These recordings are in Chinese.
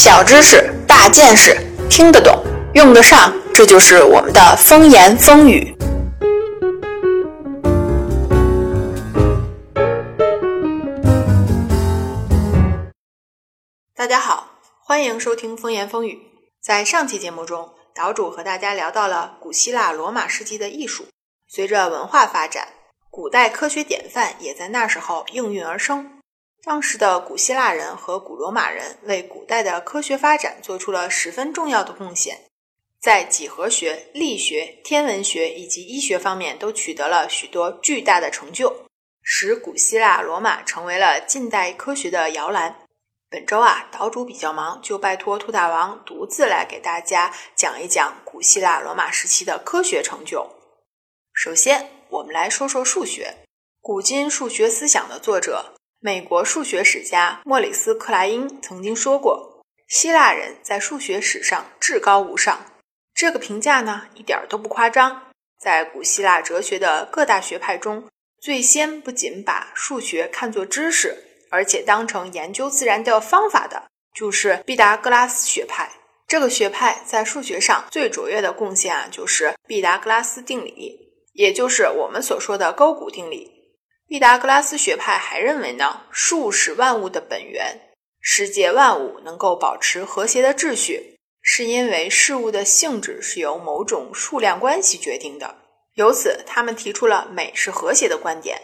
小知识，大见识，听得懂，用得上，这就是我们的风言风语。大家好，欢迎收听风言风语。在上期节目中，岛主和大家聊到了古希腊罗马时期的艺术。随着文化发展，古代科学典范也在那时候应运而生。当时的古希腊人和古罗马人为古代的科学发展做出了十分重要的贡献，在几何学、力学、天文学以及医学方面都取得了许多巨大的成就，使古希腊罗马成为了近代科学的摇篮。本周啊，岛主比较忙，就拜托兔大王独自来给大家讲一讲古希腊罗马时期的科学成就。首先，我们来说说数学，古今数学思想的作者。美国数学史家莫里斯·克莱因曾经说过：“希腊人在数学史上至高无上。”这个评价呢，一点都不夸张。在古希腊哲学的各大学派中，最先不仅把数学看作知识，而且当成研究自然的方法的，就是毕达哥拉斯学派。这个学派在数学上最卓越的贡献啊，就是毕达哥拉斯定理，也就是我们所说的勾股定理。毕达哥拉斯学派还认为呢，数是万物的本源，世界万物能够保持和谐的秩序，是因为事物的性质是由某种数量关系决定的。由此，他们提出了美是和谐的观点。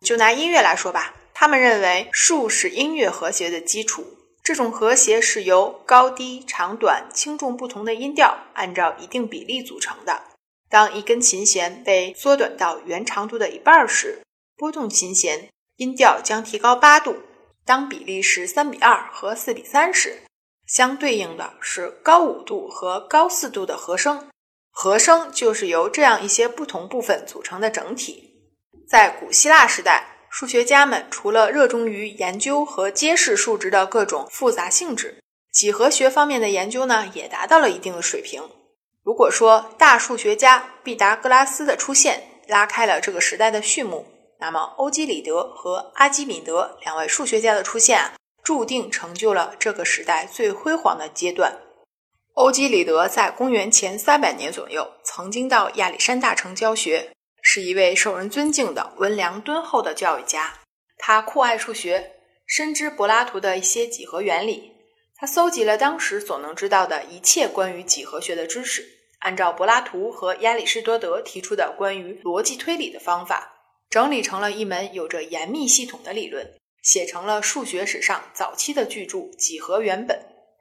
就拿音乐来说吧，他们认为数是音乐和谐的基础，这种和谐是由高低、长短、轻重不同的音调按照一定比例组成的。当一根琴弦被缩短到原长度的一半时，拨动琴弦，音调将提高八度。当比例是三比二和四比三时，相对应的是高五度和高四度的和声。和声就是由这样一些不同部分组成的整体。在古希腊时代，数学家们除了热衷于研究和揭示数值的各种复杂性质，几何学方面的研究呢，也达到了一定的水平。如果说大数学家毕达哥拉斯的出现拉开了这个时代的序幕，那么，欧几里得和阿基米德两位数学家的出现啊，注定成就了这个时代最辉煌的阶段。欧几里得在公元前三百年左右曾经到亚历山大城教学，是一位受人尊敬的温良敦厚的教育家。他酷爱数学，深知柏拉图的一些几何原理。他搜集了当时所能知道的一切关于几何学的知识，按照柏拉图和亚里士多德提出的关于逻辑推理的方法。整理成了一门有着严密系统的理论，写成了数学史上早期的巨著《几何原本》。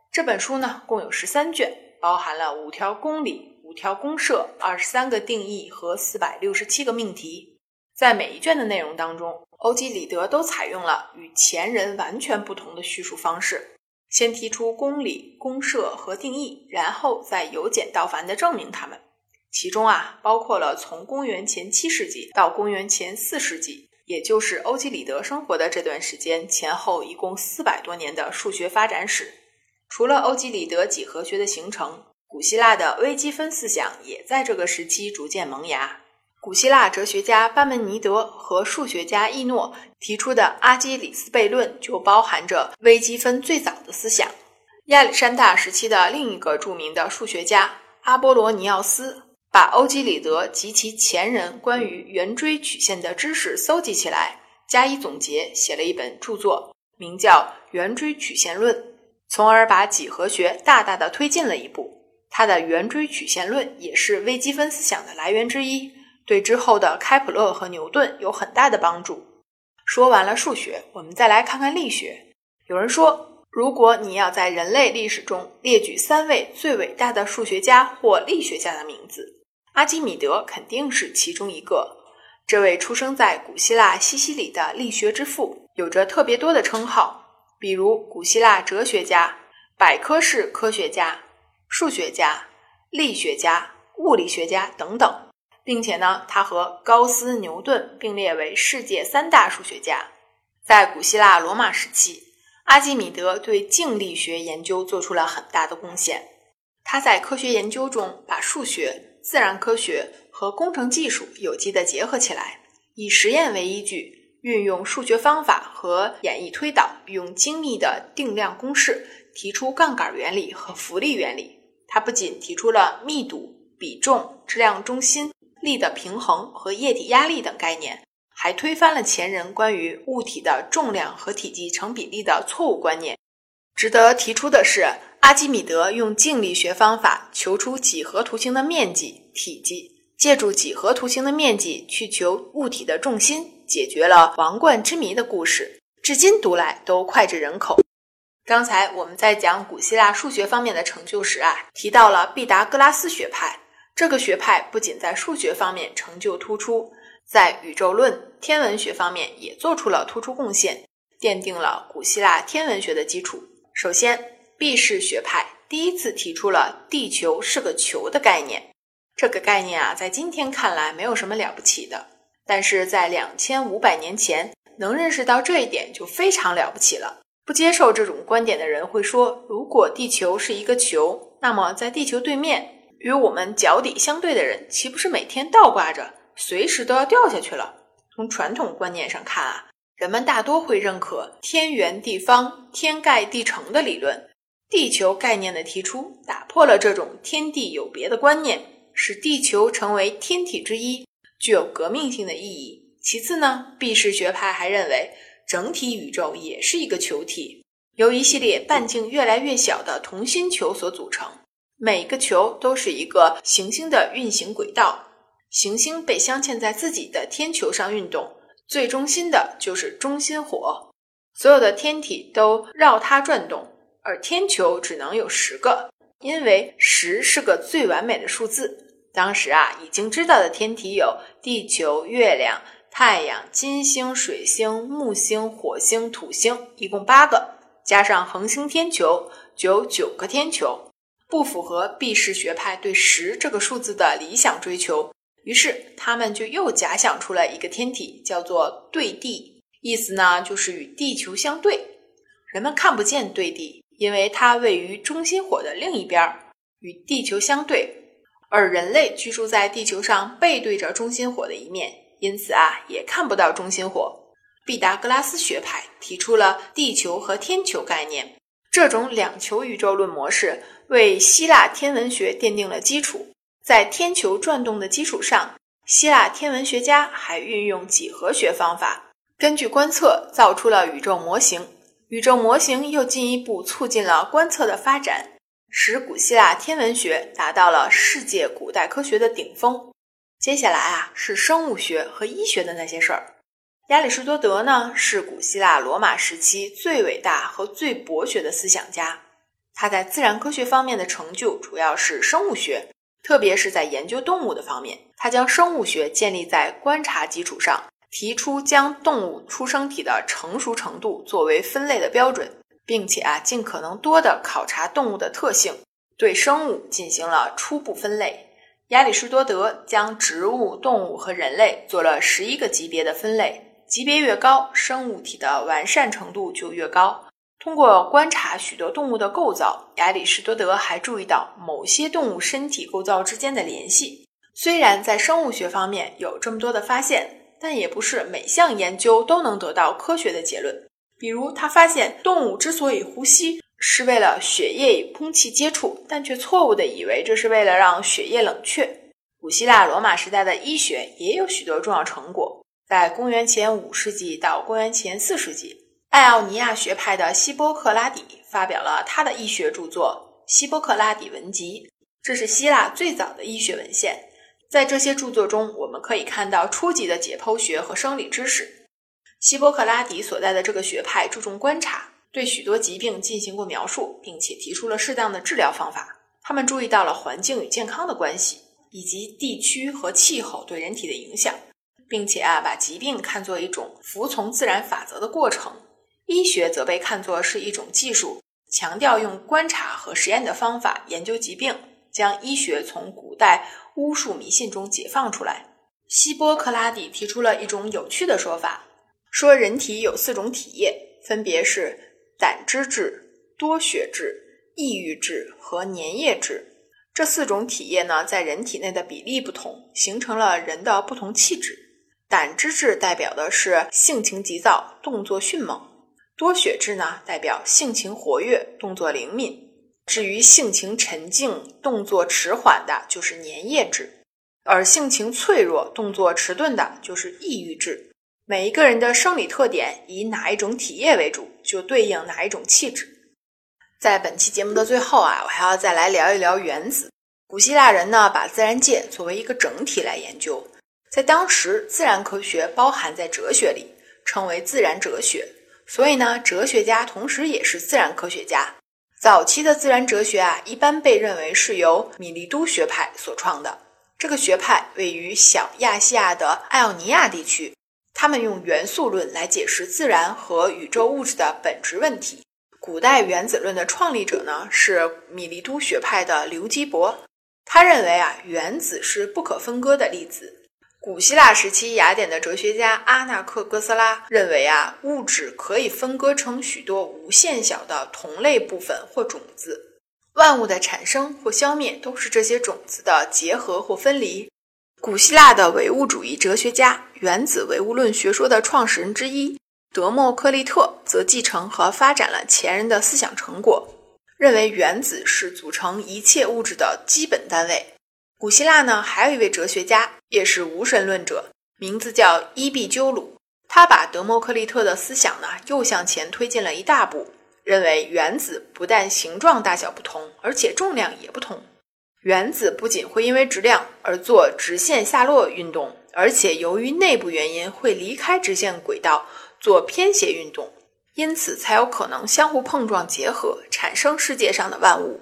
这本书呢，共有十三卷，包含了五条公理、五条公设、二十三个定义和四百六十七个命题。在每一卷的内容当中，欧几里得都采用了与前人完全不同的叙述方式，先提出公理、公设和定义，然后再由简到繁地证明它们。其中啊，包括了从公元前七世纪到公元前四世纪，也就是欧几里得生活的这段时间前后，一共四百多年的数学发展史。除了欧几里得几何学的形成，古希腊的微积分思想也在这个时期逐渐萌芽。古希腊哲学家巴门尼德和数学家伊诺提出的阿基里斯悖论就包含着微积分最早的思想。亚历山大时期的另一个著名的数学家阿波罗尼奥斯。把欧几里得及其前人关于圆锥曲线的知识搜集起来，加以总结，写了一本著作，名叫《圆锥曲线论》，从而把几何学大大的推进了一步。他的圆锥曲线论也是微积分思想的来源之一，对之后的开普勒和牛顿有很大的帮助。说完了数学，我们再来看看力学。有人说。如果你要在人类历史中列举三位最伟大的数学家或力学家的名字，阿基米德肯定是其中一个。这位出生在古希腊西西里的力学之父，有着特别多的称号，比如古希腊哲学家、百科式科学家、数学家、力学家、物理学家等等，并且呢，他和高斯、牛顿并列为世界三大数学家。在古希腊罗马时期。阿基米德对静力学研究做出了很大的贡献。他在科学研究中把数学、自然科学和工程技术有机地结合起来，以实验为依据，运用数学方法和演绎推导，用精密的定量公式提出杠杆原理和浮力原理。他不仅提出了密度、比重、质量中心、力的平衡和液体压力等概念，还推翻了前人关于物体的重量和体积成比例的错误观念。值得提出的是，阿基米德用静力学方法求出几何图形的面积、体积，借助几何图形的面积去求物体的重心，解决了王冠之谜的故事，至今读来都脍炙人口。刚才我们在讲古希腊数学方面的成就时啊，提到了毕达哥拉斯学派。这个学派不仅在数学方面成就突出，在宇宙论、天文学方面也做出了突出贡献，奠定了古希腊天文学的基础。首先，毕氏学派第一次提出了地球是个球的概念。这个概念啊，在今天看来没有什么了不起的，但是在两千五百年前，能认识到这一点就非常了不起了。不接受这种观点的人会说：“如果地球是一个球，那么在地球对面与我们脚底相对的人，岂不是每天倒挂着，随时都要掉下去了？”从传统观念上看啊，人们大多会认可天圆地方、天盖地成的理论。地球概念的提出，打破了这种天地有别的观念，使地球成为天体之一，具有革命性的意义。其次呢，毕氏学派还认为。整体宇宙也是一个球体，由一系列半径越来越小的同心球所组成。每个球都是一个行星的运行轨道，行星被镶嵌在自己的天球上运动，最中心的就是中心火。所有的天体都绕它转动，而天球只能有十个，因为十是个最完美的数字。当时啊，已经知道的天体有地球、月亮。太阳、金星、水星、木星、火星、土星，一共八个，加上恒星天球，就有九个天球，不符合毕氏学派对十这个数字的理想追求。于是他们就又假想出了一个天体，叫做对地，意思呢就是与地球相对。人们看不见对地，因为它位于中心火的另一边，与地球相对，而人类居住在地球上背对着中心火的一面。因此啊，也看不到中心火。毕达哥拉斯学派提出了地球和天球概念，这种两球宇宙论模式为希腊天文学奠定了基础。在天球转动的基础上，希腊天文学家还运用几何学方法，根据观测造出了宇宙模型。宇宙模型又进一步促进了观测的发展，使古希腊天文学达到了世界古代科学的顶峰。接下来啊，是生物学和医学的那些事儿。亚里士多德呢，是古希腊罗马时期最伟大和最博学的思想家。他在自然科学方面的成就主要是生物学，特别是在研究动物的方面。他将生物学建立在观察基础上，提出将动物出生体的成熟程度作为分类的标准，并且啊，尽可能多的考察动物的特性，对生物进行了初步分类。亚里士多德将植物、动物和人类做了十一个级别的分类，级别越高，生物体的完善程度就越高。通过观察许多动物的构造，亚里士多德还注意到某些动物身体构造之间的联系。虽然在生物学方面有这么多的发现，但也不是每项研究都能得到科学的结论。比如，他发现动物之所以呼吸。是为了血液与空气接触，但却错误地以为这是为了让血液冷却。古希腊罗马时代的医学也有许多重要成果。在公元前五世纪到公元前四世纪，爱奥尼亚学派的希波克拉底发表了他的医学著作《希波克拉底文集》，这是希腊最早的医学文献。在这些著作中，我们可以看到初级的解剖学和生理知识。希波克拉底所在的这个学派注重观察。对许多疾病进行过描述，并且提出了适当的治疗方法。他们注意到了环境与健康的关系，以及地区和气候对人体的影响，并且啊，把疾病看作一种服从自然法则的过程。医学则被看作是一种技术，强调用观察和实验的方法研究疾病，将医学从古代巫术迷信中解放出来。希波克拉底提出了一种有趣的说法，说人体有四种体液，分别是。胆汁质、多血质、抑郁质和粘液质这四种体液呢，在人体内的比例不同，形成了人的不同气质。胆汁质代表的是性情急躁、动作迅猛；多血质呢，代表性情活跃、动作灵敏。至于性情沉静、动作迟缓的，就是粘液质；而性情脆弱、动作迟钝的，就是抑郁质。每一个人的生理特点以哪一种体液为主，就对应哪一种气质。在本期节目的最后啊，我还要再来聊一聊原子。古希腊人呢，把自然界作为一个整体来研究。在当时，自然科学包含在哲学里，称为自然哲学。所以呢，哲学家同时也是自然科学家。早期的自然哲学啊，一般被认为是由米利都学派所创的。这个学派位于小亚细亚的爱奥尼亚地区。他们用元素论来解释自然和宇宙物质的本质问题。古代原子论的创立者呢是米利都学派的刘基伯，他认为啊原子是不可分割的粒子。古希腊时期雅典的哲学家阿纳克哥斯拉认为啊物质可以分割成许多无限小的同类部分或种子，万物的产生或消灭都是这些种子的结合或分离。古希腊的唯物主义哲学家、原子唯物论学说的创始人之一德谟克利特，则继承和发展了前人的思想成果，认为原子是组成一切物质的基本单位。古希腊呢，还有一位哲学家，也是无神论者，名字叫伊壁鸠鲁。他把德谟克利特的思想呢，又向前推进了一大步，认为原子不但形状大小不同，而且重量也不同。原子不仅会因为质量而做直线下落运动，而且由于内部原因会离开直线轨道做偏斜运动，因此才有可能相互碰撞结合，产生世界上的万物。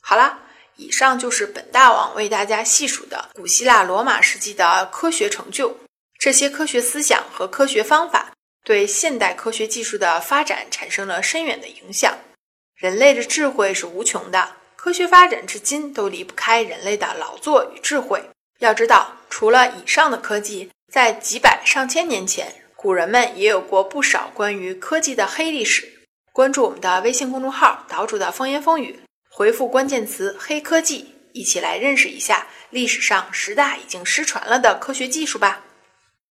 好啦，以上就是本大王为大家细数的古希腊罗马时期的科学成就。这些科学思想和科学方法对现代科学技术的发展产生了深远的影响。人类的智慧是无穷的。科学发展至今都离不开人类的劳作与智慧。要知道，除了以上的科技，在几百上千年前，古人们也有过不少关于科技的黑历史。关注我们的微信公众号“岛主的风言风语”，回复关键词“黑科技”，一起来认识一下历史上十大已经失传了的科学技术吧。